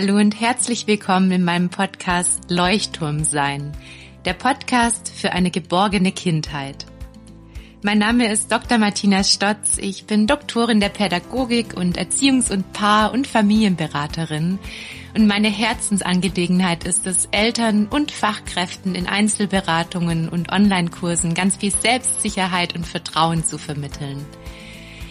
Hallo und herzlich willkommen in meinem Podcast Leuchtturm sein, der Podcast für eine geborgene Kindheit. Mein Name ist Dr. Martina Stotz. Ich bin Doktorin der Pädagogik und Erziehungs- und Paar- und Familienberaterin. Und meine Herzensangelegenheit ist es, Eltern und Fachkräften in Einzelberatungen und Online-Kursen ganz viel Selbstsicherheit und Vertrauen zu vermitteln.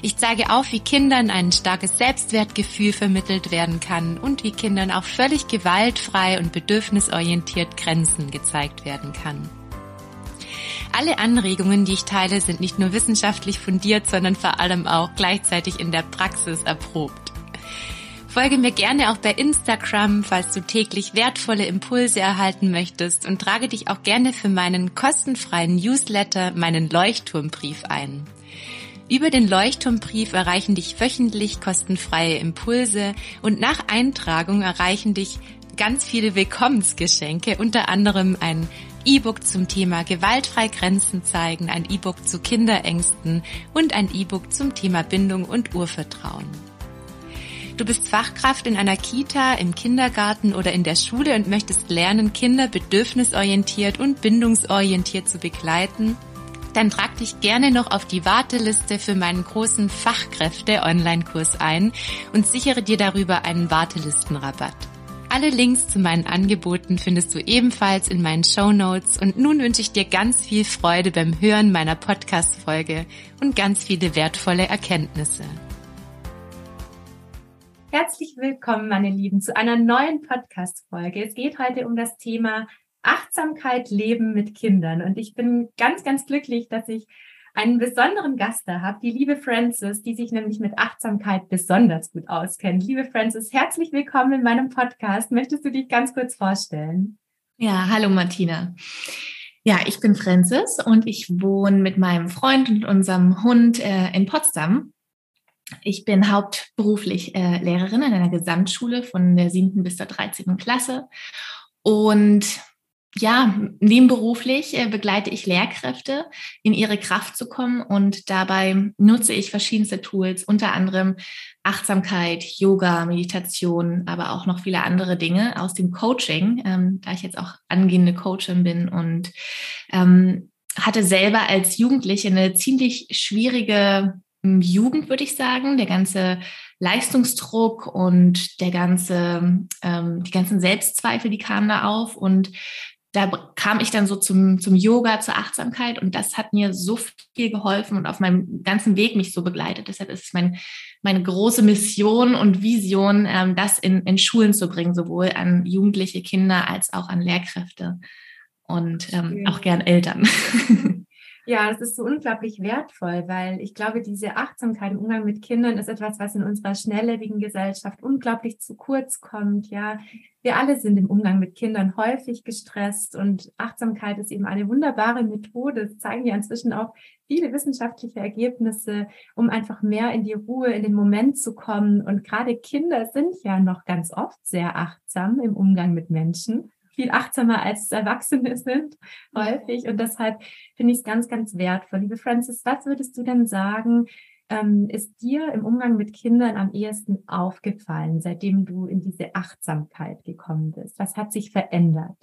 Ich zeige auf, wie Kindern ein starkes Selbstwertgefühl vermittelt werden kann und wie Kindern auch völlig gewaltfrei und bedürfnisorientiert Grenzen gezeigt werden kann. Alle Anregungen, die ich teile, sind nicht nur wissenschaftlich fundiert, sondern vor allem auch gleichzeitig in der Praxis erprobt. Folge mir gerne auch bei Instagram, falls du täglich wertvolle Impulse erhalten möchtest und trage dich auch gerne für meinen kostenfreien Newsletter, meinen Leuchtturmbrief ein. Über den Leuchtturmbrief erreichen dich wöchentlich kostenfreie Impulse und nach Eintragung erreichen dich ganz viele Willkommensgeschenke, unter anderem ein E-Book zum Thema gewaltfrei Grenzen zeigen, ein E-Book zu Kinderängsten und ein E-Book zum Thema Bindung und Urvertrauen. Du bist Fachkraft in einer Kita, im Kindergarten oder in der Schule und möchtest lernen, Kinder bedürfnisorientiert und bindungsorientiert zu begleiten dann trag dich gerne noch auf die Warteliste für meinen großen Fachkräfte-Online-Kurs ein und sichere dir darüber einen Wartelistenrabatt. Alle Links zu meinen Angeboten findest du ebenfalls in meinen Show Notes und nun wünsche ich dir ganz viel Freude beim Hören meiner Podcast-Folge und ganz viele wertvolle Erkenntnisse. Herzlich willkommen, meine Lieben, zu einer neuen Podcast-Folge. Es geht heute um das Thema Achtsamkeit leben mit Kindern. Und ich bin ganz, ganz glücklich, dass ich einen besonderen Gast da habe, die liebe Frances, die sich nämlich mit Achtsamkeit besonders gut auskennt. Liebe Frances, herzlich willkommen in meinem Podcast. Möchtest du dich ganz kurz vorstellen? Ja, hallo Martina. Ja, ich bin Frances und ich wohne mit meinem Freund und unserem Hund äh, in Potsdam. Ich bin hauptberuflich äh, Lehrerin in einer Gesamtschule von der siebten bis zur 13. Klasse und ja, nebenberuflich äh, begleite ich Lehrkräfte, in ihre Kraft zu kommen. Und dabei nutze ich verschiedenste Tools, unter anderem Achtsamkeit, Yoga, Meditation, aber auch noch viele andere Dinge aus dem Coaching, ähm, da ich jetzt auch angehende Coachin bin und ähm, hatte selber als Jugendliche eine ziemlich schwierige hm, Jugend, würde ich sagen. Der ganze Leistungsdruck und der ganze, ähm, die ganzen Selbstzweifel, die kamen da auf. Und da kam ich dann so zum, zum Yoga, zur Achtsamkeit und das hat mir so viel geholfen und auf meinem ganzen Weg mich so begleitet. Deshalb ist es mein, meine große Mission und Vision, ähm, das in, in Schulen zu bringen, sowohl an jugendliche Kinder als auch an Lehrkräfte und ähm, auch gern Eltern. Ja, das ist so unglaublich wertvoll, weil ich glaube, diese Achtsamkeit im Umgang mit Kindern ist etwas, was in unserer schnelllebigen Gesellschaft unglaublich zu kurz kommt. Ja, wir alle sind im Umgang mit Kindern häufig gestresst und Achtsamkeit ist eben eine wunderbare Methode. Das zeigen ja inzwischen auch viele wissenschaftliche Ergebnisse, um einfach mehr in die Ruhe, in den Moment zu kommen. Und gerade Kinder sind ja noch ganz oft sehr achtsam im Umgang mit Menschen viel achtsamer als Erwachsene sind, häufig. Und deshalb finde ich es ganz, ganz wertvoll. Liebe Francis, was würdest du denn sagen, ähm, ist dir im Umgang mit Kindern am ehesten aufgefallen, seitdem du in diese Achtsamkeit gekommen bist? Was hat sich verändert?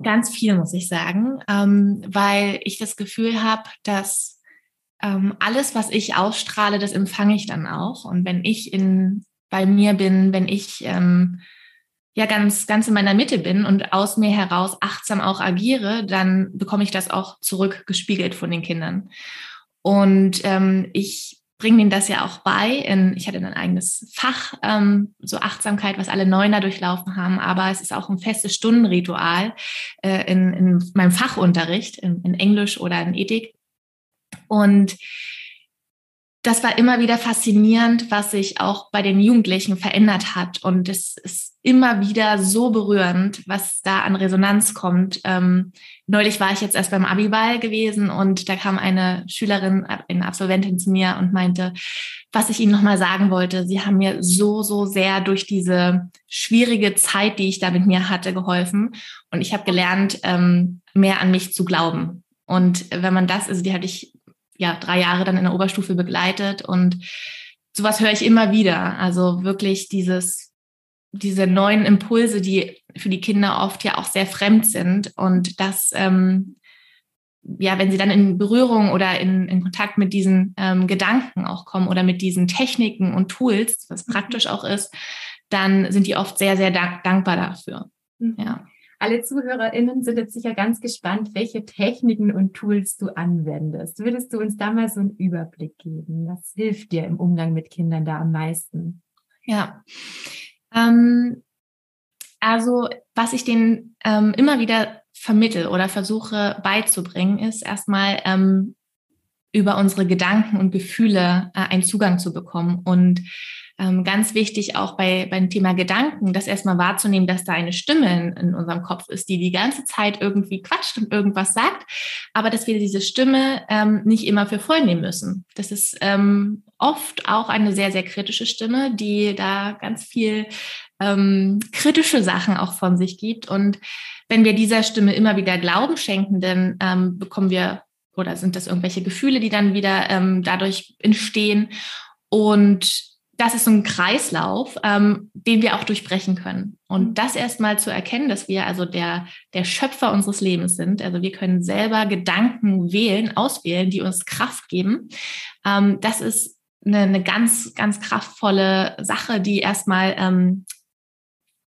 Ganz viel, muss ich sagen, ähm, weil ich das Gefühl habe, dass ähm, alles, was ich ausstrahle, das empfange ich dann auch. Und wenn ich in bei mir bin, wenn ich ähm, ja ganz, ganz in meiner Mitte bin und aus mir heraus achtsam auch agiere, dann bekomme ich das auch zurückgespiegelt von den Kindern. Und ähm, ich bringe ihnen das ja auch bei. In, ich hatte ein eigenes Fach, ähm, so Achtsamkeit, was alle Neuner durchlaufen haben, aber es ist auch ein festes Stundenritual äh, in, in meinem Fachunterricht, in, in Englisch oder in Ethik. Und das war immer wieder faszinierend, was sich auch bei den Jugendlichen verändert hat. Und es ist immer wieder so berührend, was da an Resonanz kommt. Ähm, neulich war ich jetzt erst beim Abiball gewesen und da kam eine Schülerin, eine Absolventin zu mir und meinte, was ich Ihnen nochmal sagen wollte. Sie haben mir so, so sehr durch diese schwierige Zeit, die ich da mit mir hatte, geholfen. Und ich habe gelernt, ähm, mehr an mich zu glauben. Und wenn man das, also die hatte ich ja drei Jahre dann in der Oberstufe begleitet und sowas höre ich immer wieder. Also wirklich dieses diese neuen Impulse, die für die Kinder oft ja auch sehr fremd sind und das ähm, ja, wenn sie dann in Berührung oder in, in Kontakt mit diesen ähm, Gedanken auch kommen oder mit diesen Techniken und Tools, was mhm. praktisch auch ist, dann sind die oft sehr, sehr dank dankbar dafür. Mhm. Ja. Alle ZuhörerInnen sind jetzt sicher ganz gespannt, welche Techniken und Tools du anwendest. Würdest du uns da mal so einen Überblick geben? Was hilft dir im Umgang mit Kindern da am meisten? Ja. Ähm, also, was ich denen ähm, immer wieder vermittel oder versuche beizubringen, ist erstmal ähm, über unsere Gedanken und Gefühle äh, einen Zugang zu bekommen. Und ähm, ganz wichtig auch bei, beim Thema Gedanken, das erstmal wahrzunehmen, dass da eine Stimme in, in, unserem Kopf ist, die die ganze Zeit irgendwie quatscht und irgendwas sagt, aber dass wir diese Stimme ähm, nicht immer für voll nehmen müssen. Das ist ähm, oft auch eine sehr, sehr kritische Stimme, die da ganz viel ähm, kritische Sachen auch von sich gibt. Und wenn wir dieser Stimme immer wieder Glauben schenken, dann ähm, bekommen wir oder sind das irgendwelche Gefühle, die dann wieder ähm, dadurch entstehen. Und das ist so ein Kreislauf, ähm, den wir auch durchbrechen können. Und mhm. das erstmal zu erkennen, dass wir also der, der Schöpfer unseres Lebens sind. Also wir können selber Gedanken wählen, auswählen, die uns Kraft geben. Ähm, das ist eine, eine ganz, ganz kraftvolle Sache, die erstmal ähm,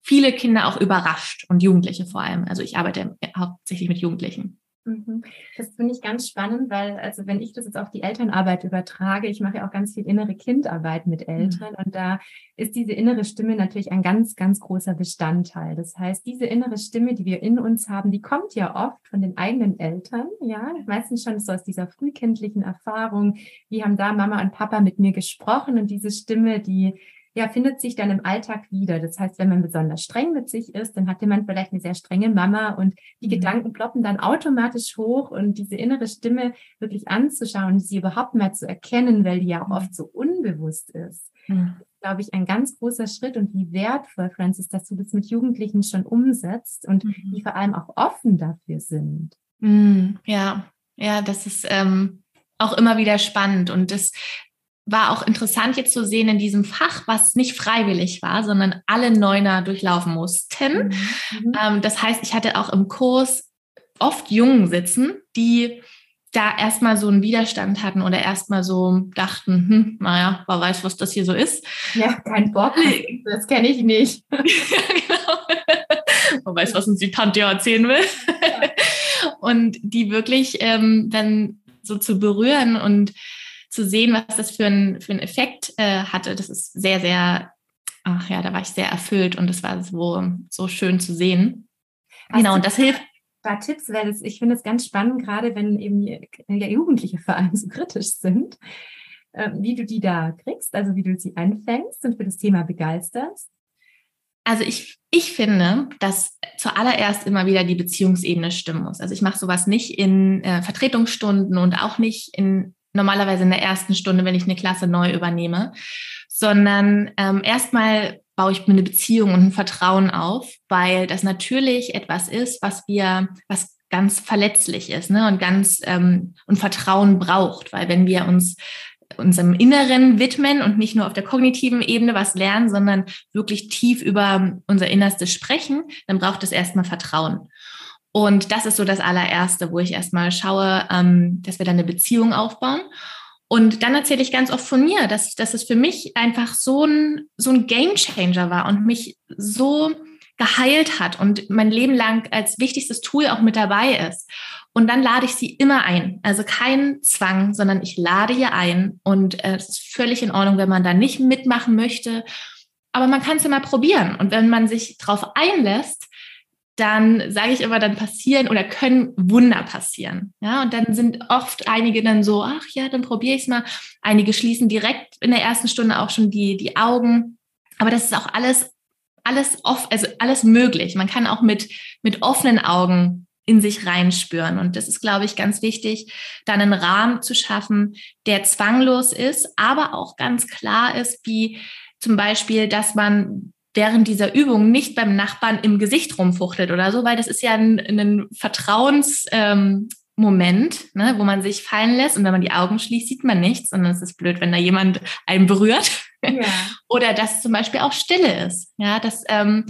viele Kinder auch überrascht und Jugendliche vor allem. Also ich arbeite hauptsächlich mit Jugendlichen. Mhm. Das finde ich ganz spannend, weil, also wenn ich das jetzt auf die Elternarbeit übertrage, ich mache ja auch ganz viel innere Kindarbeit mit Eltern mhm. und da ist diese innere Stimme natürlich ein ganz, ganz großer Bestandteil. Das heißt, diese innere Stimme, die wir in uns haben, die kommt ja oft von den eigenen Eltern, ja, meistens schon so aus dieser frühkindlichen Erfahrung, wie haben da Mama und Papa mit mir gesprochen und diese Stimme, die ja, findet sich dann im Alltag wieder. Das heißt, wenn man besonders streng mit sich ist, dann hatte man vielleicht eine sehr strenge Mama und die mhm. Gedanken ploppen dann automatisch hoch und diese innere Stimme wirklich anzuschauen, sie überhaupt mal zu erkennen, weil die ja auch mhm. oft so unbewusst ist. Mhm. glaube ich, ein ganz großer Schritt und wie wertvoll, Francis, dass du das mit Jugendlichen schon umsetzt und mhm. die vor allem auch offen dafür sind. Mhm. Ja, ja, das ist ähm, auch immer wieder spannend und das war auch interessant jetzt zu sehen in diesem Fach, was nicht freiwillig war, sondern alle Neuner durchlaufen mussten. Mhm. mhm. Ähm, das heißt, ich hatte auch im Kurs oft Jungen sitzen, die da erstmal so einen Widerstand hatten oder erstmal so dachten, hm, naja, wer weiß, was das hier so ist. Ja, kein Bock, das kenne ich nicht. ja, genau. Man weiß, was uns die Tante erzählen will. Ja. Und die wirklich ähm, dann so zu berühren und zu sehen, was das für, ein, für einen Effekt äh, hatte, das ist sehr, sehr, ach ja, da war ich sehr erfüllt und das war so, so schön zu sehen. Hast genau, und das hilft. Da Tipps, weil das, ich finde es ganz spannend, gerade wenn eben ja, Jugendliche vor allem so kritisch sind, äh, wie du die da kriegst, also wie du sie einfängst und für das Thema begeisterst. Also ich, ich finde, dass zuallererst immer wieder die Beziehungsebene stimmen muss. Also ich mache sowas nicht in äh, Vertretungsstunden und auch nicht in normalerweise in der ersten Stunde, wenn ich eine Klasse neu übernehme, sondern ähm, erstmal baue ich mir eine Beziehung und ein Vertrauen auf, weil das natürlich etwas ist, was wir, was ganz verletzlich ist ne? und ganz ähm, und Vertrauen braucht, weil wenn wir uns unserem Inneren widmen und nicht nur auf der kognitiven Ebene was lernen, sondern wirklich tief über unser Innerstes sprechen, dann braucht es erstmal Vertrauen. Und das ist so das allererste, wo ich erstmal schaue, ähm, dass wir dann eine Beziehung aufbauen. Und dann erzähle ich ganz oft von mir, dass, dass es für mich einfach so ein, so ein Game Changer war und mich so geheilt hat und mein Leben lang als wichtigstes Tool auch mit dabei ist. Und dann lade ich sie immer ein. Also kein Zwang, sondern ich lade ihr ein. Und äh, es ist völlig in Ordnung, wenn man da nicht mitmachen möchte. Aber man kann es mal probieren. Und wenn man sich darauf einlässt, dann sage ich immer, dann passieren oder können Wunder passieren. Ja, und dann sind oft einige dann so, ach ja, dann probiere ich es mal. Einige schließen direkt in der ersten Stunde auch schon die, die Augen. Aber das ist auch alles, alles off, also alles möglich. Man kann auch mit, mit offenen Augen in sich reinspüren. Und das ist, glaube ich, ganz wichtig, dann einen Rahmen zu schaffen, der zwanglos ist, aber auch ganz klar ist, wie zum Beispiel, dass man während dieser Übung nicht beim Nachbarn im Gesicht rumfuchtelt oder so, weil das ist ja ein, ein Vertrauensmoment, ähm, ne, wo man sich fallen lässt und wenn man die Augen schließt, sieht man nichts, sondern es ist blöd, wenn da jemand einen berührt. Ja. Oder dass zum Beispiel auch Stille ist. Ja, dass ähm,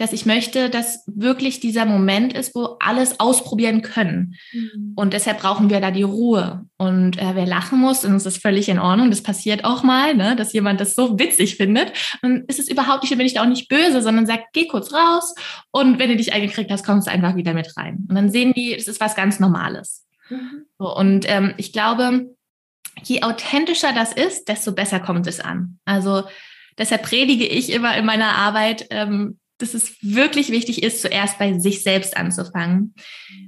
dass ich möchte, dass wirklich dieser Moment ist, wo alles ausprobieren können. Mhm. Und deshalb brauchen wir da die Ruhe. Und äh, wer lachen muss, und das ist völlig in Ordnung, das passiert auch mal, ne, dass jemand das so witzig findet, dann ist es überhaupt nicht, dann bin ich da auch nicht böse, sondern sagt, geh kurz raus und wenn du dich eingekriegt hast, kommst du einfach wieder mit rein. Und dann sehen die, es ist was ganz Normales. Mhm. So, und ähm, ich glaube, je authentischer das ist, desto besser kommt es an. Also deshalb predige ich immer in meiner Arbeit, ähm, dass es wirklich wichtig ist, zuerst bei sich selbst anzufangen.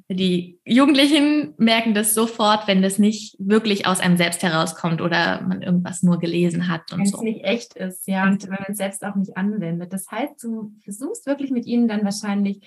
Die Jugendlichen merken das sofort, wenn das nicht wirklich aus einem selbst herauskommt oder man irgendwas nur gelesen hat und wenn so. Wenn es nicht echt ist, ja, und wenn man es selbst auch nicht anwendet. Das heißt, du versuchst wirklich mit ihnen dann wahrscheinlich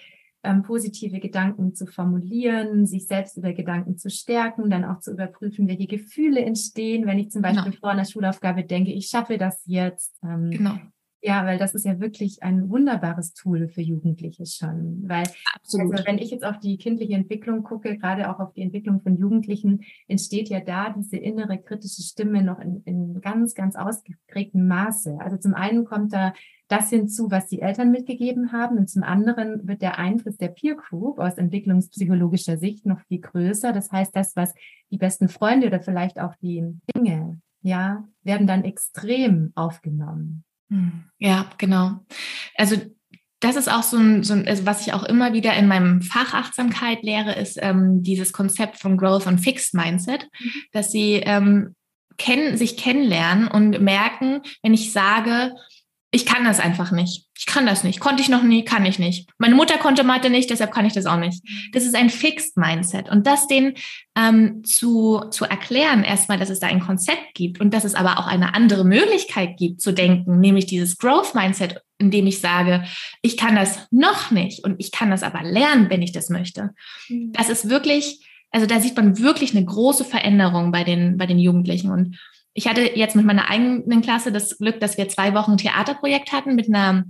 ähm, positive Gedanken zu formulieren, sich selbst über Gedanken zu stärken, dann auch zu überprüfen, welche Gefühle entstehen, wenn ich zum Beispiel genau. vor einer Schulaufgabe denke, ich schaffe das jetzt. Ähm, genau ja, weil das ist ja wirklich ein wunderbares Tool für Jugendliche schon. Weil, Absolut. also wenn ich jetzt auf die kindliche Entwicklung gucke, gerade auch auf die Entwicklung von Jugendlichen, entsteht ja da diese innere kritische Stimme noch in, in ganz, ganz ausgeprägtem Maße. Also zum einen kommt da das hinzu, was die Eltern mitgegeben haben. Und zum anderen wird der Einfluss der Peer Group aus entwicklungspsychologischer Sicht noch viel größer. Das heißt, das, was die besten Freunde oder vielleicht auch die Dinge, ja, werden dann extrem aufgenommen. Hm. Ja, genau. Also das ist auch so ein, so ein also was ich auch immer wieder in meinem Fach Achtsamkeit lehre, ist ähm, dieses Konzept von Growth und Fixed Mindset, mhm. dass sie ähm, kennen, sich kennenlernen und merken, wenn ich sage, ich kann das einfach nicht. Ich kann das nicht. Konnte ich noch nie, kann ich nicht. Meine Mutter konnte Mathe nicht, deshalb kann ich das auch nicht. Das ist ein Fixed Mindset. Und das denen ähm, zu, zu erklären, erstmal, dass es da ein Konzept gibt und dass es aber auch eine andere Möglichkeit gibt zu denken, nämlich dieses Growth Mindset, in dem ich sage, ich kann das noch nicht und ich kann das aber lernen, wenn ich das möchte. Mhm. Das ist wirklich, also da sieht man wirklich eine große Veränderung bei den, bei den Jugendlichen. Und ich hatte jetzt mit meiner eigenen Klasse das Glück, dass wir zwei Wochen Theaterprojekt hatten mit einer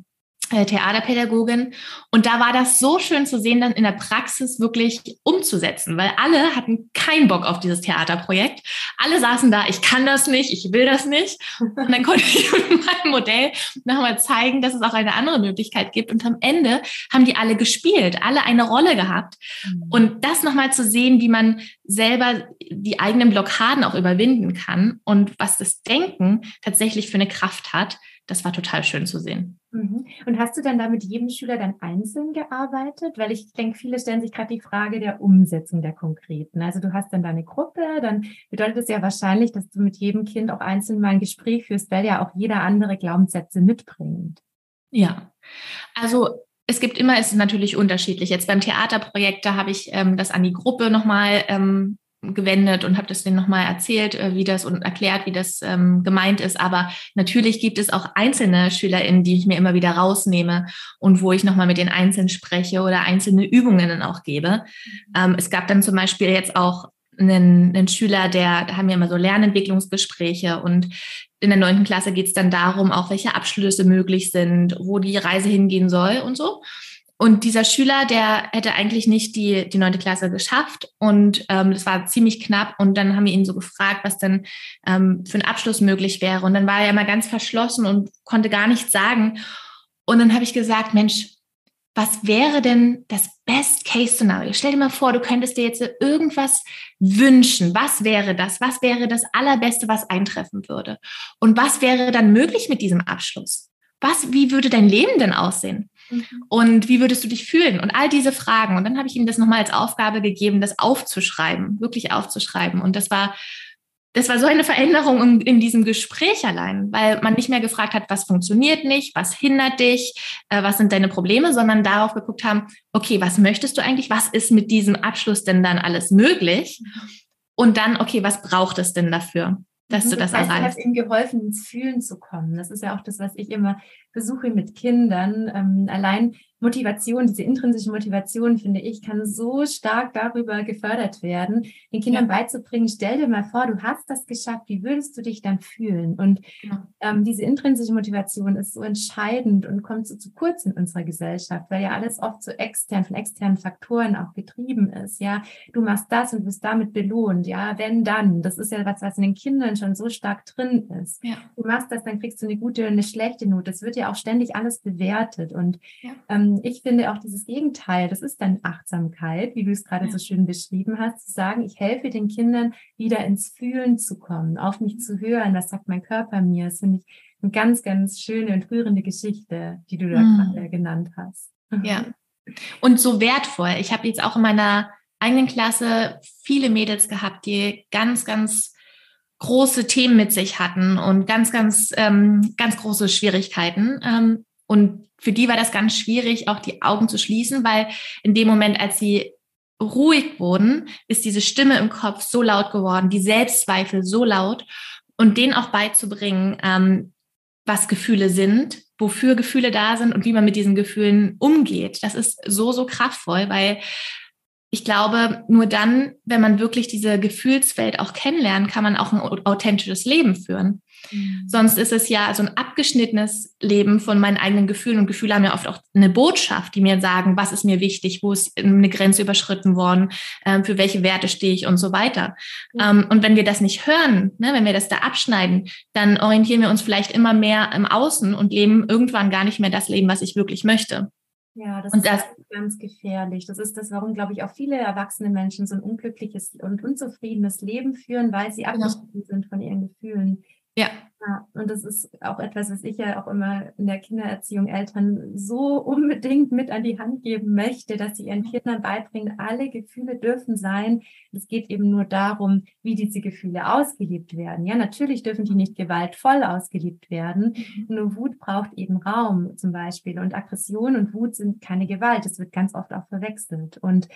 Theaterpädagogin. Und da war das so schön zu sehen, dann in der Praxis wirklich umzusetzen, weil alle hatten keinen Bock auf dieses Theaterprojekt. Alle saßen da, ich kann das nicht, ich will das nicht. Und dann konnte ich mit meinem Modell nochmal zeigen, dass es auch eine andere Möglichkeit gibt. Und am Ende haben die alle gespielt, alle eine Rolle gehabt. Mhm. Und das nochmal zu sehen, wie man selber die eigenen Blockaden auch überwinden kann und was das Denken tatsächlich für eine Kraft hat, das war total schön zu sehen. Mhm. Und hast du dann da mit jedem Schüler dann einzeln gearbeitet? Weil ich denke, viele stellen sich gerade die Frage der Umsetzung der konkreten. Also du hast dann deine Gruppe, dann bedeutet es ja wahrscheinlich, dass du mit jedem Kind auch einzeln mal ein Gespräch führst, weil ja auch jeder andere Glaubenssätze mitbringt. Ja, also es gibt immer, es ist natürlich unterschiedlich. Jetzt beim Theaterprojekt, da habe ich ähm, das an die Gruppe nochmal ähm, gewendet und habe das denen nochmal erzählt, äh, wie das und erklärt, wie das ähm, gemeint ist. Aber natürlich gibt es auch einzelne SchülerInnen, die ich mir immer wieder rausnehme und wo ich nochmal mit den Einzelnen spreche oder einzelne Übungen dann auch gebe. Ähm, es gab dann zum Beispiel jetzt auch einen, einen Schüler, der, da haben wir immer so Lernentwicklungsgespräche und in der neunten Klasse geht es dann darum, auch welche Abschlüsse möglich sind, wo die Reise hingehen soll und so. Und dieser Schüler, der hätte eigentlich nicht die, die neunte Klasse geschafft und ähm, das war ziemlich knapp. Und dann haben wir ihn so gefragt, was denn ähm, für einen Abschluss möglich wäre. Und dann war er immer ganz verschlossen und konnte gar nichts sagen. Und dann habe ich gesagt, Mensch, was wäre denn das Best-Case-Szenario? Stell dir mal vor, du könntest dir jetzt irgendwas wünschen. Was wäre das? Was wäre das Allerbeste, was eintreffen würde? Und was wäre dann möglich mit diesem Abschluss? Was, wie würde dein Leben denn aussehen? Mhm. Und wie würdest du dich fühlen? Und all diese Fragen. Und dann habe ich ihm das nochmal als Aufgabe gegeben, das aufzuschreiben, wirklich aufzuschreiben. Und das war, das war so eine Veränderung in, in diesem Gespräch allein, weil man nicht mehr gefragt hat, was funktioniert nicht, was hindert dich, äh, was sind deine Probleme, sondern darauf geguckt haben, okay, was möchtest du eigentlich? Was ist mit diesem Abschluss denn dann alles möglich? Mhm. Und dann, okay, was braucht es denn dafür? Dass du mhm, das, das heißt, erreichst. Du hast ihm geholfen, ins Fühlen zu kommen. Das ist ja auch das, was ich immer versuche mit Kindern, ähm, allein Motivation, diese intrinsische Motivation, finde ich, kann so stark darüber gefördert werden, den Kindern ja. beizubringen, stell dir mal vor, du hast das geschafft, wie würdest du dich dann fühlen? Und ja. ähm, diese intrinsische Motivation ist so entscheidend und kommt so zu kurz in unserer Gesellschaft, weil ja alles oft so extern, von externen Faktoren auch getrieben ist. Ja, du machst das und wirst damit belohnt. Ja, wenn dann, das ist ja was, was in den Kindern schon so stark drin ist. Ja. Du machst das, dann kriegst du eine gute und eine schlechte Note. Das wird ja auch ständig alles bewertet und ähm, ich finde auch dieses Gegenteil, das ist dann Achtsamkeit, wie du es gerade ja. so schön beschrieben hast, zu sagen, ich helfe den Kindern wieder ins Fühlen zu kommen, auf mich zu hören, was sagt mein Körper mir. Das finde ich eine ganz, ganz schöne und rührende Geschichte, die du da mhm. gerade genannt hast. Ja. Und so wertvoll. Ich habe jetzt auch in meiner eigenen Klasse viele Mädels gehabt, die ganz, ganz große Themen mit sich hatten und ganz, ganz, ähm, ganz große Schwierigkeiten. Ähm, und für die war das ganz schwierig, auch die Augen zu schließen, weil in dem Moment, als sie ruhig wurden, ist diese Stimme im Kopf so laut geworden, die Selbstzweifel so laut und denen auch beizubringen, ähm, was Gefühle sind, wofür Gefühle da sind und wie man mit diesen Gefühlen umgeht. Das ist so, so kraftvoll, weil ich glaube, nur dann, wenn man wirklich diese Gefühlswelt auch kennenlernt, kann man auch ein authentisches Leben führen. Mhm. Sonst ist es ja so ein abgeschnittenes Leben von meinen eigenen Gefühlen und Gefühle haben ja oft auch eine Botschaft, die mir sagen, was ist mir wichtig, wo ist eine Grenze überschritten worden, äh, für welche Werte stehe ich und so weiter. Mhm. Ähm, und wenn wir das nicht hören, ne, wenn wir das da abschneiden, dann orientieren wir uns vielleicht immer mehr im Außen und leben irgendwann gar nicht mehr das Leben, was ich wirklich möchte. Ja, das und ist das, ganz gefährlich. Das ist das, warum, glaube ich, auch viele erwachsene Menschen so ein unglückliches und unzufriedenes Leben führen, weil sie genau. abgeschnitten sind von ihren Gefühlen. Ja. ja. Und das ist auch etwas, was ich ja auch immer in der Kindererziehung Eltern so unbedingt mit an die Hand geben möchte, dass sie ihren Kindern beibringen, alle Gefühle dürfen sein. Es geht eben nur darum, wie diese Gefühle ausgelebt werden. Ja, natürlich dürfen die nicht gewaltvoll ausgelebt werden. Mhm. Nur Wut braucht eben Raum zum Beispiel. Und Aggression und Wut sind keine Gewalt. Das wird ganz oft auch verwechselt. Und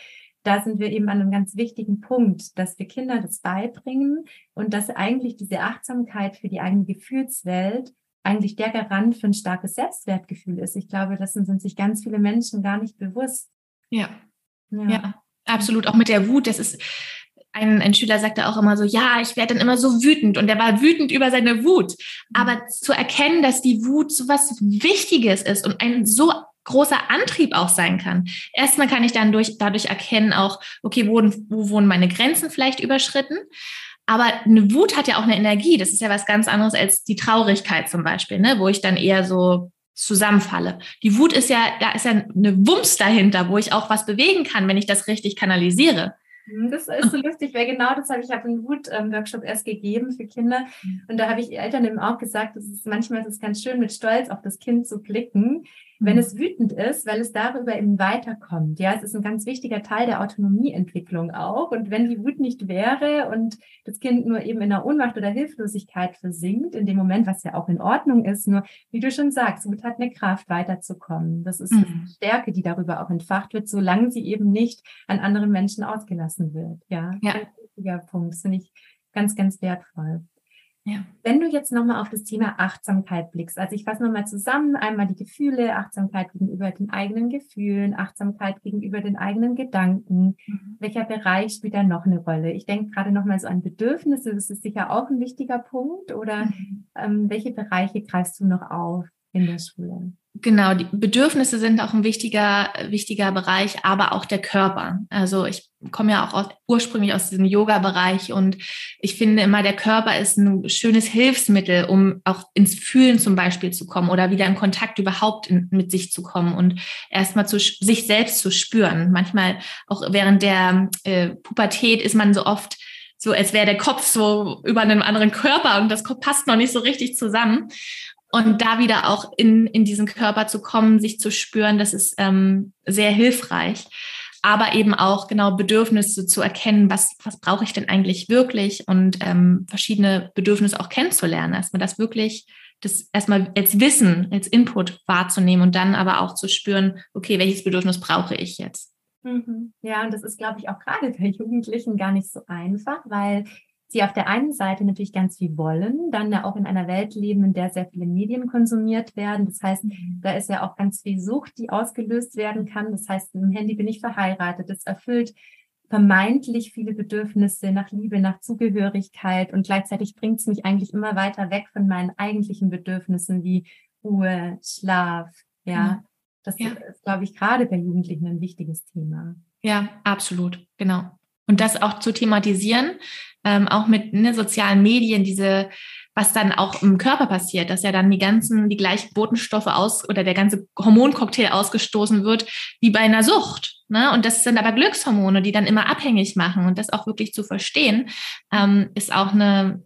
da sind wir eben an einem ganz wichtigen Punkt, dass wir Kinder das beibringen und dass eigentlich diese Achtsamkeit für die eigene Gefühlswelt eigentlich der Garant für ein starkes Selbstwertgefühl ist. Ich glaube, das sind sich ganz viele Menschen gar nicht bewusst. Ja. Ja, ja absolut. Auch mit der Wut, das ist, ein, ein Schüler sagte auch immer so, ja, ich werde dann immer so wütend und er war wütend über seine Wut. Aber mhm. zu erkennen, dass die Wut so was Wichtiges ist und ein so großer Antrieb auch sein kann. Erstmal kann ich dann durch, dadurch erkennen auch, okay, wo, wo wurden meine Grenzen vielleicht überschritten? Aber eine Wut hat ja auch eine Energie. Das ist ja was ganz anderes als die Traurigkeit zum Beispiel, ne? wo ich dann eher so zusammenfalle. Die Wut ist ja, da ist ja eine Wumms dahinter, wo ich auch was bewegen kann, wenn ich das richtig kanalisiere. Mhm, das ist so lustig, weil genau das habe ich, habe einen Wut-Workshop erst gegeben für Kinder. Mhm. Und da habe ich Eltern eben auch gesagt, dass es manchmal ist es ganz schön, mit Stolz auf das Kind zu blicken, wenn mhm. es wütend ist, weil es darüber eben weiterkommt. Ja, es ist ein ganz wichtiger Teil der Autonomieentwicklung auch. Und wenn die Wut nicht wäre und das Kind nur eben in der Ohnmacht oder Hilflosigkeit versinkt, in dem Moment, was ja auch in Ordnung ist, nur, wie du schon sagst, Wut hat eine Kraft, weiterzukommen. Das ist mhm. eine Stärke, die darüber auch entfacht wird, solange sie eben nicht an anderen Menschen ausgelassen wird. Ja, ja. ein wichtiger Punkt. Das finde ich ganz, ganz wertvoll. Ja. Wenn du jetzt nochmal auf das Thema Achtsamkeit blickst, also ich fasse nochmal zusammen, einmal die Gefühle, Achtsamkeit gegenüber den eigenen Gefühlen, Achtsamkeit gegenüber den eigenen Gedanken. Mhm. Welcher Bereich spielt da noch eine Rolle? Ich denke gerade nochmal so an Bedürfnisse, das ist sicher auch ein wichtiger Punkt. Oder mhm. ähm, welche Bereiche greifst du noch auf in der Schule? Genau, die Bedürfnisse sind auch ein wichtiger, wichtiger Bereich, aber auch der Körper. Also ich komme ja auch aus, ursprünglich aus diesem Yoga-Bereich und ich finde immer, der Körper ist ein schönes Hilfsmittel, um auch ins Fühlen zum Beispiel zu kommen oder wieder in Kontakt überhaupt in, mit sich zu kommen und erstmal zu sich selbst zu spüren. Manchmal auch während der äh, Pubertät ist man so oft so, als wäre der Kopf so über einem anderen Körper und das passt noch nicht so richtig zusammen. Und da wieder auch in, in diesen Körper zu kommen, sich zu spüren, das ist ähm, sehr hilfreich. Aber eben auch genau Bedürfnisse zu erkennen, was, was brauche ich denn eigentlich wirklich und ähm, verschiedene Bedürfnisse auch kennenzulernen. Erstmal das wirklich, das erstmal als Wissen, als Input wahrzunehmen und dann aber auch zu spüren, okay, welches Bedürfnis brauche ich jetzt? Mhm. Ja, und das ist, glaube ich, auch gerade bei Jugendlichen gar nicht so einfach, weil sie auf der einen Seite natürlich ganz viel wollen, dann ja auch in einer Welt leben, in der sehr viele Medien konsumiert werden. Das heißt, mhm. da ist ja auch ganz viel Sucht, die ausgelöst werden kann. Das heißt, im Handy bin ich verheiratet. Das erfüllt vermeintlich viele Bedürfnisse nach Liebe, nach Zugehörigkeit und gleichzeitig bringt es mich eigentlich immer weiter weg von meinen eigentlichen Bedürfnissen wie Ruhe, Schlaf, ja. Das ja. ist, glaube ich, gerade bei Jugendlichen ein wichtiges Thema. Ja, absolut, genau. Und das auch zu thematisieren, ähm, auch mit ne, sozialen Medien, diese, was dann auch im Körper passiert, dass ja dann die ganzen, die gleichen Botenstoffe aus oder der ganze Hormoncocktail ausgestoßen wird, wie bei einer Sucht. Ne? Und das sind aber Glückshormone, die dann immer abhängig machen. Und das auch wirklich zu verstehen, ähm, ist auch eine,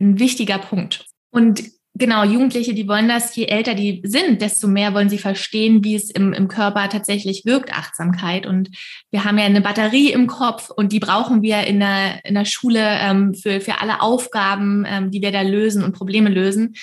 ein wichtiger Punkt. Und Genau, Jugendliche, die wollen das, je älter die sind, desto mehr wollen sie verstehen, wie es im, im Körper tatsächlich wirkt, Achtsamkeit. Und wir haben ja eine Batterie im Kopf und die brauchen wir in der, in der Schule ähm, für, für alle Aufgaben, ähm, die wir da lösen und Probleme lösen.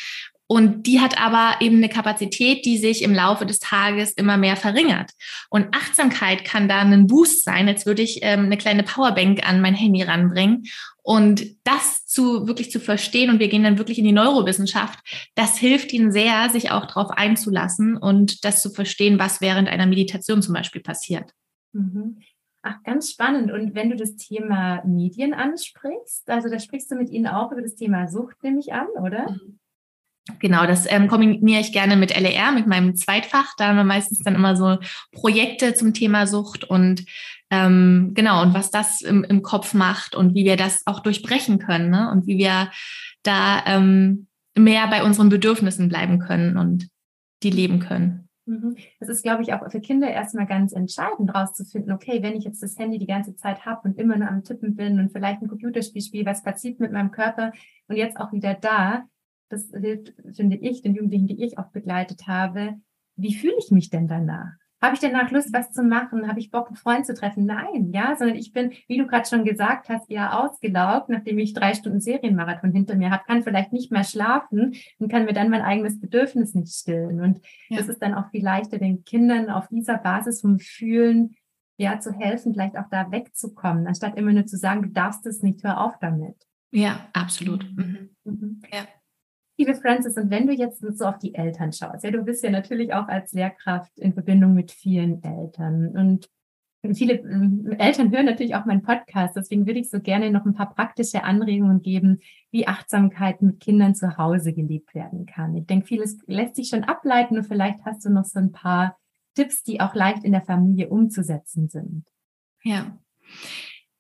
Und die hat aber eben eine Kapazität, die sich im Laufe des Tages immer mehr verringert. Und Achtsamkeit kann da ein Boost sein. Jetzt würde ich ähm, eine kleine Powerbank an mein Handy ranbringen. Und das zu wirklich zu verstehen, und wir gehen dann wirklich in die Neurowissenschaft, das hilft ihnen sehr, sich auch darauf einzulassen und das zu verstehen, was während einer Meditation zum Beispiel passiert. Mhm. Ach, ganz spannend. Und wenn du das Thema Medien ansprichst, also da sprichst du mit ihnen auch über das Thema Sucht, nehme ich an, oder? Mhm. Genau, das ähm, kombiniere ich gerne mit LER, mit meinem Zweitfach. Da haben wir meistens dann immer so Projekte zum Thema Sucht und ähm, genau, und was das im, im Kopf macht und wie wir das auch durchbrechen können ne? und wie wir da ähm, mehr bei unseren Bedürfnissen bleiben können und die leben können. Mhm. Das ist, glaube ich, auch für Kinder erstmal ganz entscheidend, rauszufinden, okay, wenn ich jetzt das Handy die ganze Zeit habe und immer nur am Tippen bin und vielleicht ein Computerspiel spiele, was passiert mit meinem Körper und jetzt auch wieder da, das hilft, finde ich, den Jugendlichen, die ich auch begleitet habe. Wie fühle ich mich denn danach? Habe ich danach Lust, was zu machen? Habe ich Bock, einen Freund zu treffen? Nein, ja, sondern ich bin, wie du gerade schon gesagt hast, eher ausgelaugt, nachdem ich drei Stunden Serienmarathon hinter mir habe, kann vielleicht nicht mehr schlafen und kann mir dann mein eigenes Bedürfnis nicht stillen. Und ja. das ist dann auch viel leichter, den Kindern auf dieser Basis vom Fühlen ja zu helfen, vielleicht auch da wegzukommen, anstatt immer nur zu sagen, du darfst es nicht, hör auf damit. Ja, absolut. Mhm. Mhm. Ja. Liebe Francis, und wenn du jetzt so auf die Eltern schaust, ja, du bist ja natürlich auch als Lehrkraft in Verbindung mit vielen Eltern und viele äh, Eltern hören natürlich auch meinen Podcast, deswegen würde ich so gerne noch ein paar praktische Anregungen geben, wie Achtsamkeit mit Kindern zu Hause gelebt werden kann. Ich denke, vieles lässt sich schon ableiten und vielleicht hast du noch so ein paar Tipps, die auch leicht in der Familie umzusetzen sind. Ja,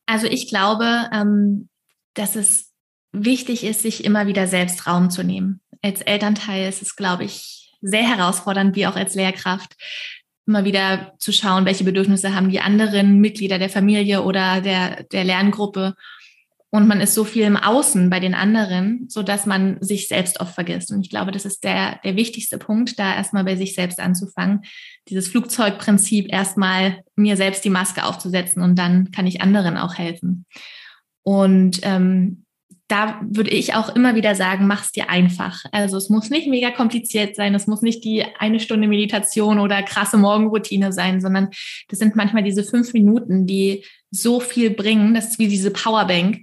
also ich glaube, ähm, dass es wichtig ist, sich immer wieder selbst Raum zu nehmen. Als Elternteil ist es, glaube ich, sehr herausfordernd, wie auch als Lehrkraft, immer wieder zu schauen, welche Bedürfnisse haben die anderen Mitglieder der Familie oder der, der Lerngruppe. Und man ist so viel im Außen bei den anderen, so dass man sich selbst oft vergisst. Und ich glaube, das ist der, der wichtigste Punkt, da erstmal bei sich selbst anzufangen. Dieses Flugzeugprinzip, erstmal mir selbst die Maske aufzusetzen und dann kann ich anderen auch helfen. Und ähm, da würde ich auch immer wieder sagen, mach es dir einfach. Also es muss nicht mega kompliziert sein, es muss nicht die eine Stunde Meditation oder krasse Morgenroutine sein, sondern das sind manchmal diese fünf Minuten, die so viel bringen. Das ist wie diese Powerbank,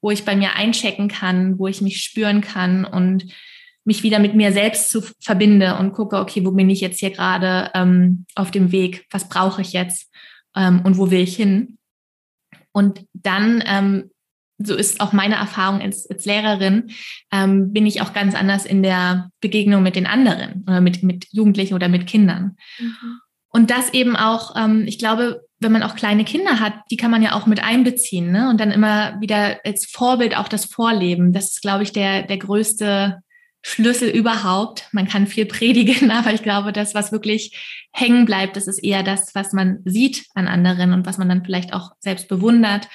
wo ich bei mir einchecken kann, wo ich mich spüren kann und mich wieder mit mir selbst zu verbinde und gucke, okay, wo bin ich jetzt hier gerade ähm, auf dem Weg? Was brauche ich jetzt? Ähm, und wo will ich hin? Und dann ähm, so ist auch meine Erfahrung als, als Lehrerin, ähm, bin ich auch ganz anders in der Begegnung mit den anderen oder mit, mit Jugendlichen oder mit Kindern. Mhm. Und das eben auch, ähm, ich glaube, wenn man auch kleine Kinder hat, die kann man ja auch mit einbeziehen ne? und dann immer wieder als Vorbild auch das Vorleben. Das ist, glaube ich, der, der größte Schlüssel überhaupt. Man kann viel predigen, aber ich glaube, das, was wirklich hängen bleibt, das ist eher das, was man sieht an anderen und was man dann vielleicht auch selbst bewundert.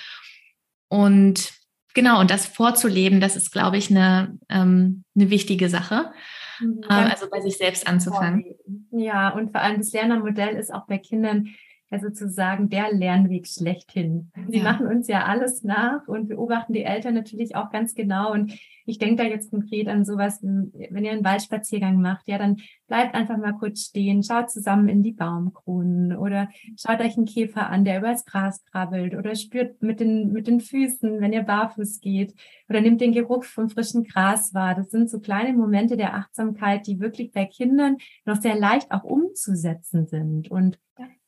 Und Genau, und das vorzuleben, das ist, glaube ich, eine, ähm, eine wichtige Sache. Mhm, ähm, also bei sich selbst anzufangen. Ja, und vor allem das Lernermodell ist auch bei Kindern ja sozusagen der Lernweg schlechthin. Sie ja. machen uns ja alles nach und beobachten die Eltern natürlich auch ganz genau. Und ich denke da jetzt konkret an sowas, wenn ihr einen Waldspaziergang macht, ja, dann bleibt einfach mal kurz stehen, schaut zusammen in die Baumkronen oder schaut euch einen Käfer an, der übers Gras krabbelt oder spürt mit den, mit den Füßen, wenn ihr barfuß geht oder nimmt den Geruch vom frischen Gras wahr. Das sind so kleine Momente der Achtsamkeit, die wirklich bei Kindern noch sehr leicht auch umzusetzen sind. Und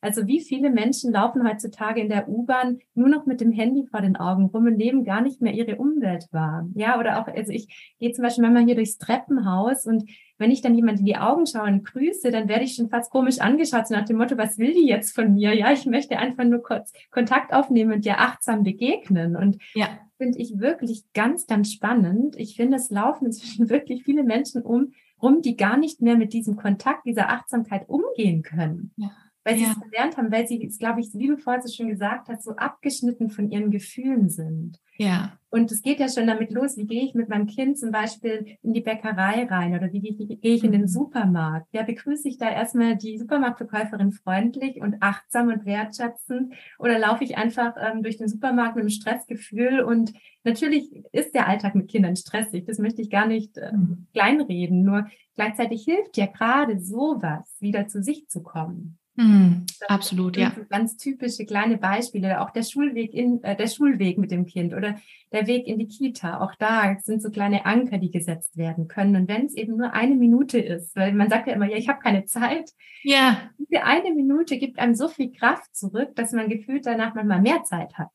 also wie viele Menschen laufen heutzutage in der U-Bahn nur noch mit dem Handy vor den Augen rum und nehmen gar nicht mehr ihre Umwelt wahr. Ja, oder auch, also ich gehe zum Beispiel manchmal hier durchs Treppenhaus und wenn ich dann jemand in die Augen schaue und grüße, dann werde ich schon fast komisch angeschaut, so nach dem Motto, was will die jetzt von mir? Ja, ich möchte einfach nur kurz Kontakt aufnehmen und dir achtsam begegnen. Und ja. finde ich wirklich ganz, ganz spannend. Ich finde, es laufen inzwischen wirklich viele Menschen um, rum, die gar nicht mehr mit diesem Kontakt, dieser Achtsamkeit umgehen können. Ja weil sie ja. es gelernt haben, weil sie, glaube ich, wie du vorhin so schon gesagt hast, so abgeschnitten von ihren Gefühlen sind. Ja. Und es geht ja schon damit los, wie gehe ich mit meinem Kind zum Beispiel in die Bäckerei rein oder wie gehe ich in den mhm. Supermarkt? Ja, begrüße ich da erstmal die Supermarktverkäuferin freundlich und achtsam und wertschätzend oder laufe ich einfach ähm, durch den Supermarkt mit einem Stressgefühl und natürlich ist der Alltag mit Kindern stressig, das möchte ich gar nicht äh, kleinreden, nur gleichzeitig hilft ja gerade sowas, wieder zu sich zu kommen. Mm, absolut, ja. Ganz typische kleine Beispiele. Auch der Schulweg in äh, der Schulweg mit dem Kind oder der Weg in die Kita. Auch da sind so kleine Anker, die gesetzt werden können. Und wenn es eben nur eine Minute ist, weil man sagt ja immer, ja, ich habe keine Zeit. Ja. Diese eine Minute gibt einem so viel Kraft zurück, dass man gefühlt danach manchmal mehr Zeit hat.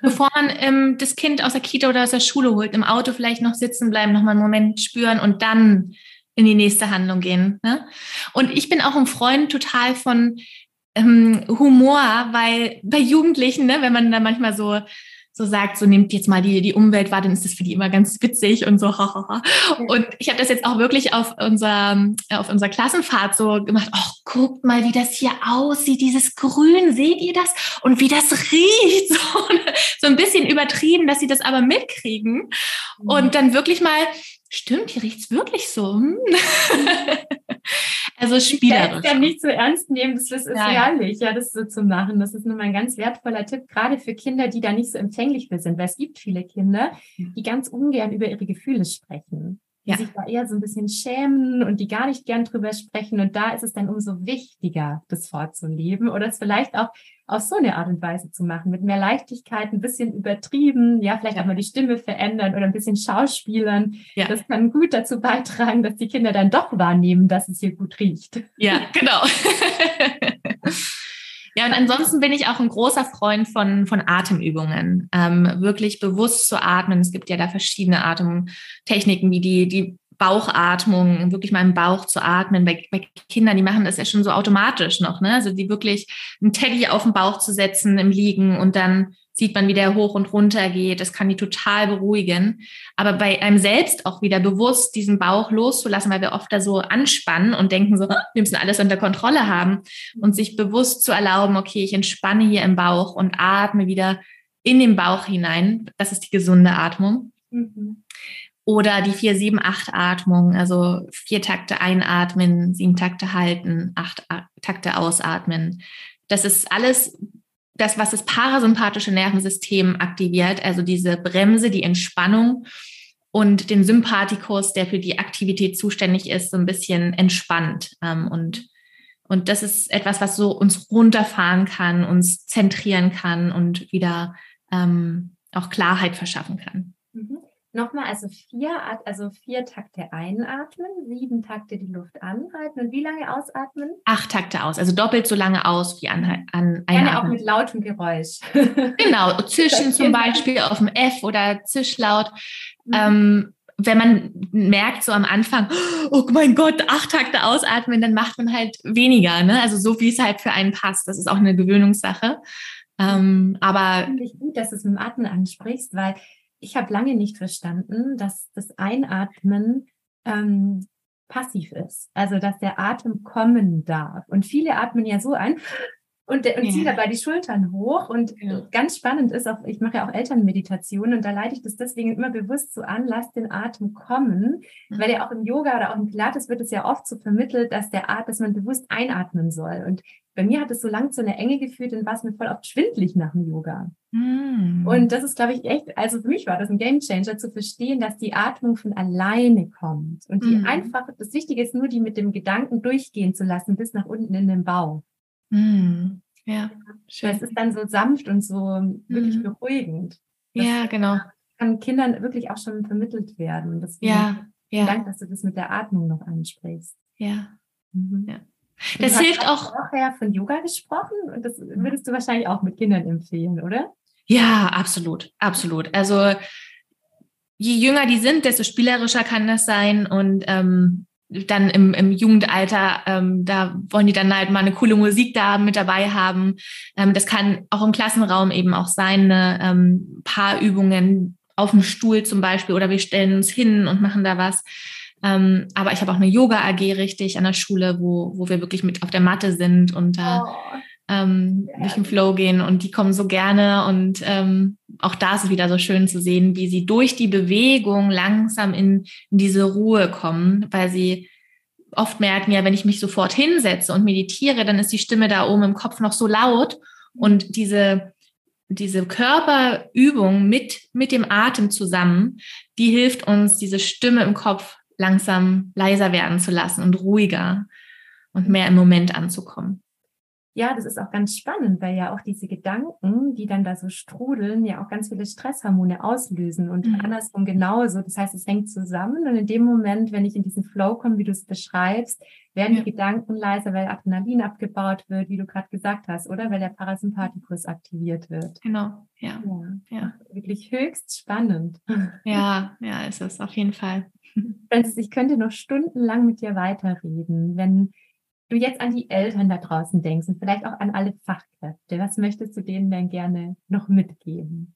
Bevor man ähm, das Kind aus der Kita oder aus der Schule holt, im Auto vielleicht noch sitzen bleiben, noch mal einen Moment spüren und dann in die nächste Handlung gehen. Ne? Und ich bin auch ein Freund total von ähm, Humor, weil bei Jugendlichen, ne, wenn man da manchmal so so sagt, so nehmt jetzt mal die, die Umwelt wahr, dann ist das für die immer ganz witzig und so. Und ich habe das jetzt auch wirklich auf unser, auf unserer Klassenfahrt so gemacht. Ach, guckt mal, wie das hier aussieht, dieses Grün, seht ihr das? Und wie das riecht. So, so ein bisschen übertrieben, dass sie das aber mitkriegen. Mhm. Und dann wirklich mal stimmt, hier riecht es wirklich so. Hm. also spielerisch. Ich ja nicht so ernst nehmen, das ist Nein. herrlich, ja, das so zu machen. Das ist nun mal ein ganz wertvoller Tipp, gerade für Kinder, die da nicht so empfänglich für sind, weil es gibt viele Kinder, die ganz ungern über ihre Gefühle sprechen die ja. sich da eher so ein bisschen schämen und die gar nicht gern drüber sprechen. Und da ist es dann umso wichtiger, das vorzuleben oder es vielleicht auch auf so eine Art und Weise zu machen, mit mehr Leichtigkeit, ein bisschen übertrieben, ja, vielleicht auch mal die Stimme verändern oder ein bisschen Schauspielern. Ja. Das kann gut dazu beitragen, dass die Kinder dann doch wahrnehmen, dass es hier gut riecht. Ja, genau. Ja, und ansonsten bin ich auch ein großer Freund von, von Atemübungen. Ähm, wirklich bewusst zu atmen. Es gibt ja da verschiedene Atemtechniken, wie die, die Bauchatmung, wirklich mal im Bauch zu atmen. Bei, bei Kindern, die machen das ja schon so automatisch noch, ne? Also die wirklich einen Teddy auf den Bauch zu setzen im Liegen und dann sieht man, wie der hoch und runter geht. Das kann die total beruhigen. Aber bei einem selbst auch wieder bewusst diesen Bauch loszulassen, weil wir oft da so anspannen und denken so, wir müssen alles unter Kontrolle haben und sich bewusst zu erlauben, okay, ich entspanne hier im Bauch und atme wieder in den Bauch hinein. Das ist die gesunde Atmung. Mhm. Oder die 4-7-8-Atmung, also vier Takte einatmen, sieben Takte halten, acht Takte ausatmen. Das ist alles das, was das parasympathische Nervensystem aktiviert, also diese Bremse, die Entspannung und den Sympathikus, der für die Aktivität zuständig ist, so ein bisschen entspannt. Ähm, und, und das ist etwas, was so uns runterfahren kann, uns zentrieren kann und wieder ähm, auch Klarheit verschaffen kann. Nochmal, also vier, also vier Takte einatmen, sieben Takte die Luft anhalten und wie lange ausatmen? Acht Takte aus, also doppelt so lange aus wie an, an einatmen. Gerne auch mit lautem Geräusch. genau, zischen zum Beispiel auf dem F oder Zischlaut. Mhm. Ähm, wenn man merkt so am Anfang, oh mein Gott, acht Takte ausatmen, dann macht man halt weniger, ne? Also so wie es halt für einen passt. Das ist auch eine Gewöhnungssache. Ähm, aber finde ich gut, dass du es mit dem Atmen ansprichst, weil ich habe lange nicht verstanden, dass das Einatmen ähm, passiv ist. Also, dass der Atem kommen darf. Und viele atmen ja so ein, und, und ja. ziehe dabei die Schultern hoch. Und ja. ganz spannend ist auch, ich mache ja auch Elternmeditation und da leite ich das deswegen immer bewusst so an, lass den Atem kommen, mhm. weil ja auch im Yoga oder auch im Pilates wird es ja oft so vermittelt, dass der Atem, dass man bewusst einatmen soll. Und bei mir hat es so lang zu einer Enge geführt und war es mir voll oft schwindlig nach dem Yoga. Mm. Und das ist, glaube ich, echt, also für mich war das ein Game Changer zu verstehen, dass die Atmung von alleine kommt. Und die mm. einfach, das Wichtige ist nur, die mit dem Gedanken durchgehen zu lassen, bis nach unten in den Bauch. Mm. Ja, schön. Das ist dann so sanft und so wirklich mm. beruhigend. Das ja, genau. Kann Kindern wirklich auch schon vermittelt werden. Deswegen ja, ja. Danke, dass du das mit der Atmung noch ansprichst. Ja. Mhm. ja. Das hilft auch. vorher von Yoga gesprochen und das würdest du wahrscheinlich auch mit Kindern empfehlen, oder? Ja, absolut, absolut. Also je jünger die sind, desto spielerischer kann das sein und ähm, dann im, im Jugendalter, ähm, da wollen die dann halt mal eine coole Musik da mit dabei haben. Ähm, das kann auch im Klassenraum eben auch sein, eine, ähm, paar Übungen auf dem Stuhl zum Beispiel oder wir stellen uns hin und machen da was. Ähm, aber ich habe auch eine Yoga-AG richtig an der Schule, wo, wo wir wirklich mit auf der Matte sind und da oh, ähm, durch den Flow gehen. Und die kommen so gerne. Und ähm, auch da ist es wieder so schön zu sehen, wie sie durch die Bewegung langsam in, in diese Ruhe kommen, weil sie oft merken, ja, wenn ich mich sofort hinsetze und meditiere, dann ist die Stimme da oben im Kopf noch so laut. Und diese diese Körperübung mit, mit dem Atem zusammen, die hilft uns, diese Stimme im Kopf langsam leiser werden zu lassen und ruhiger und mehr im Moment anzukommen. Ja, das ist auch ganz spannend, weil ja auch diese Gedanken, die dann da so strudeln, ja auch ganz viele Stresshormone auslösen und mhm. andersrum genauso. Das heißt, es hängt zusammen und in dem Moment, wenn ich in diesen Flow komme, wie du es beschreibst, werden ja. die Gedanken leiser, weil Adrenalin abgebaut wird, wie du gerade gesagt hast, oder? Weil der Parasympathikus aktiviert wird. Genau, ja. ja. ja. Wirklich höchst spannend. Ja, ja, ist es auf jeden Fall. Francis, ich könnte noch stundenlang mit dir weiterreden. Wenn du jetzt an die Eltern da draußen denkst und vielleicht auch an alle Fachkräfte, was möchtest du denen denn gerne noch mitgeben?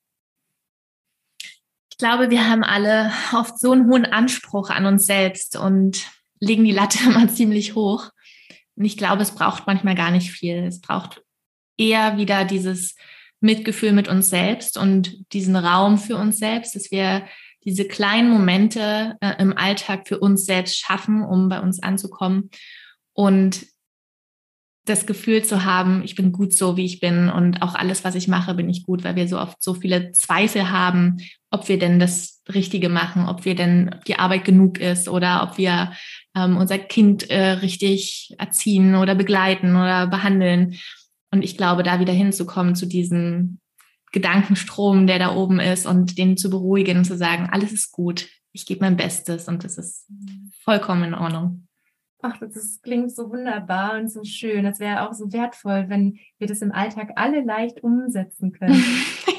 Ich glaube, wir haben alle oft so einen hohen Anspruch an uns selbst und legen die Latte immer ziemlich hoch. Und ich glaube, es braucht manchmal gar nicht viel. Es braucht eher wieder dieses Mitgefühl mit uns selbst und diesen Raum für uns selbst, dass wir diese kleinen Momente äh, im Alltag für uns selbst schaffen, um bei uns anzukommen und das Gefühl zu haben, ich bin gut so, wie ich bin und auch alles, was ich mache, bin ich gut, weil wir so oft so viele Zweifel haben, ob wir denn das Richtige machen, ob wir denn ob die Arbeit genug ist oder ob wir ähm, unser Kind äh, richtig erziehen oder begleiten oder behandeln. Und ich glaube, da wieder hinzukommen zu diesem Gedankenstrom, der da oben ist und den zu beruhigen und zu sagen, alles ist gut, ich gebe mein Bestes und das ist vollkommen in Ordnung. Ach, das ist, klingt so wunderbar und so schön. Das wäre auch so wertvoll, wenn wir das im Alltag alle leicht umsetzen können.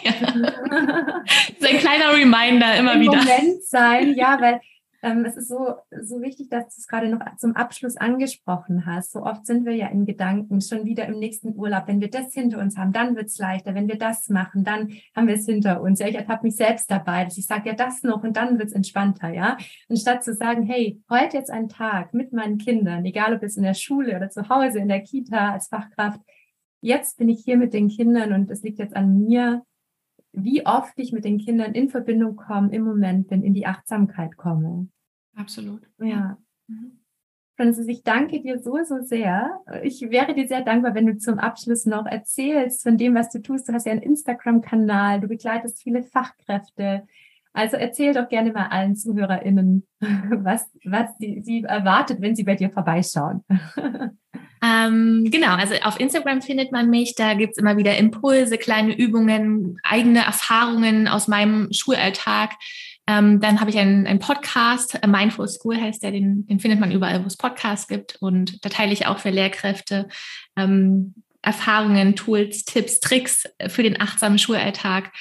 ja. so ein kleiner Reminder immer Im wieder. Moment sein, ja, weil ähm, es ist so, so wichtig, dass du es gerade noch zum Abschluss angesprochen hast. So oft sind wir ja in Gedanken schon wieder im nächsten Urlaub. Wenn wir das hinter uns haben, dann wird's leichter. Wenn wir das machen, dann haben wir es hinter uns. Ja, ich ertappe mich selbst dabei, dass ich sage, ja, das noch und dann wird's entspannter, ja. Anstatt zu sagen, hey, heute jetzt ein Tag mit meinen Kindern, egal ob es in der Schule oder zu Hause, in der Kita als Fachkraft, jetzt bin ich hier mit den Kindern und es liegt jetzt an mir, wie oft ich mit den Kindern in Verbindung komme im Moment bin, in die Achtsamkeit komme. Absolut. Ja. Mhm. Francis, ich danke dir so, so sehr. Ich wäre dir sehr dankbar, wenn du zum Abschluss noch erzählst von dem, was du tust. Du hast ja einen Instagram-Kanal, du begleitest viele Fachkräfte. Also erzähl doch gerne mal allen ZuhörerInnen, was, was sie, sie erwartet, wenn sie bei dir vorbeischauen. Ähm, genau, also auf Instagram findet man mich. Da gibt's immer wieder Impulse, kleine Übungen, eigene Erfahrungen aus meinem Schulalltag. Ähm, dann habe ich einen, einen Podcast, Mindful School heißt der, den, den findet man überall, wo es Podcasts gibt. Und da teile ich auch für Lehrkräfte ähm, Erfahrungen, Tools, Tipps, Tricks für den achtsamen Schulalltag.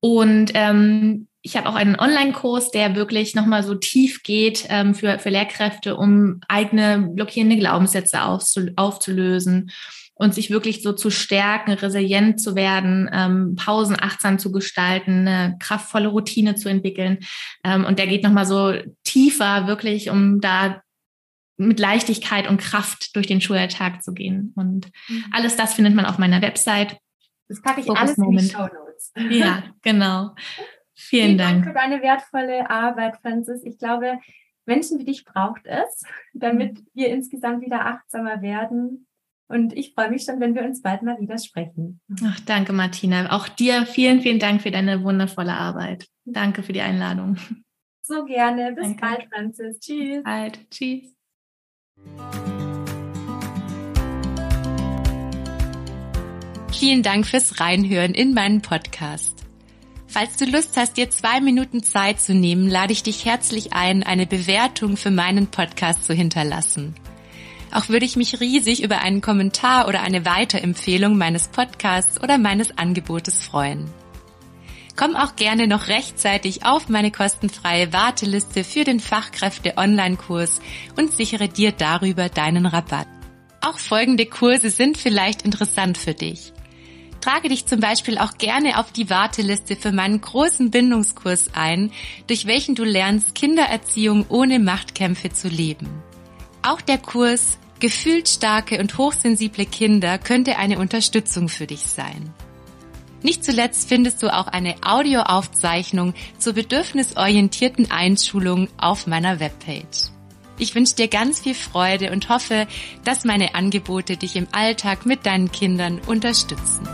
Und ähm, ich habe auch einen Online-Kurs, der wirklich nochmal so tief geht ähm, für, für Lehrkräfte, um eigene blockierende Glaubenssätze aufzu, aufzulösen und sich wirklich so zu stärken, resilient zu werden, ähm, Pausen achtsam zu gestalten, eine kraftvolle Routine zu entwickeln. Ähm, und der geht nochmal so tiefer, wirklich, um da mit Leichtigkeit und Kraft durch den Schulalltag zu gehen. Und mhm. alles das findet man auf meiner Website. Das packe ich Focus alles Moment. in die Show Ja, genau. Vielen, Vielen Dank. Dank für deine wertvolle Arbeit, Francis. Ich glaube, Menschen wie dich braucht es, damit wir insgesamt wieder achtsamer werden. Und ich freue mich schon, wenn wir uns bald mal wieder sprechen. Ach, danke, Martina. Auch dir vielen, vielen Dank für deine wundervolle Arbeit. Danke für die Einladung. So gerne. Bis danke. bald, Francis. Tschüss. Bald. Tschüss. Vielen Dank fürs Reinhören in meinen Podcast. Falls du Lust hast, dir zwei Minuten Zeit zu nehmen, lade ich dich herzlich ein, eine Bewertung für meinen Podcast zu hinterlassen. Auch würde ich mich riesig über einen Kommentar oder eine Weiterempfehlung meines Podcasts oder meines Angebotes freuen. Komm auch gerne noch rechtzeitig auf meine kostenfreie Warteliste für den Fachkräfte-Online-Kurs und sichere dir darüber deinen Rabatt. Auch folgende Kurse sind vielleicht interessant für dich. Trage dich zum Beispiel auch gerne auf die Warteliste für meinen großen Bindungskurs ein, durch welchen du lernst, Kindererziehung ohne Machtkämpfe zu leben. Auch der Kurs Gefühlt starke und hochsensible Kinder könnte eine Unterstützung für dich sein. Nicht zuletzt findest du auch eine Audioaufzeichnung zur bedürfnisorientierten Einschulung auf meiner Webpage. Ich wünsche dir ganz viel Freude und hoffe, dass meine Angebote dich im Alltag mit deinen Kindern unterstützen.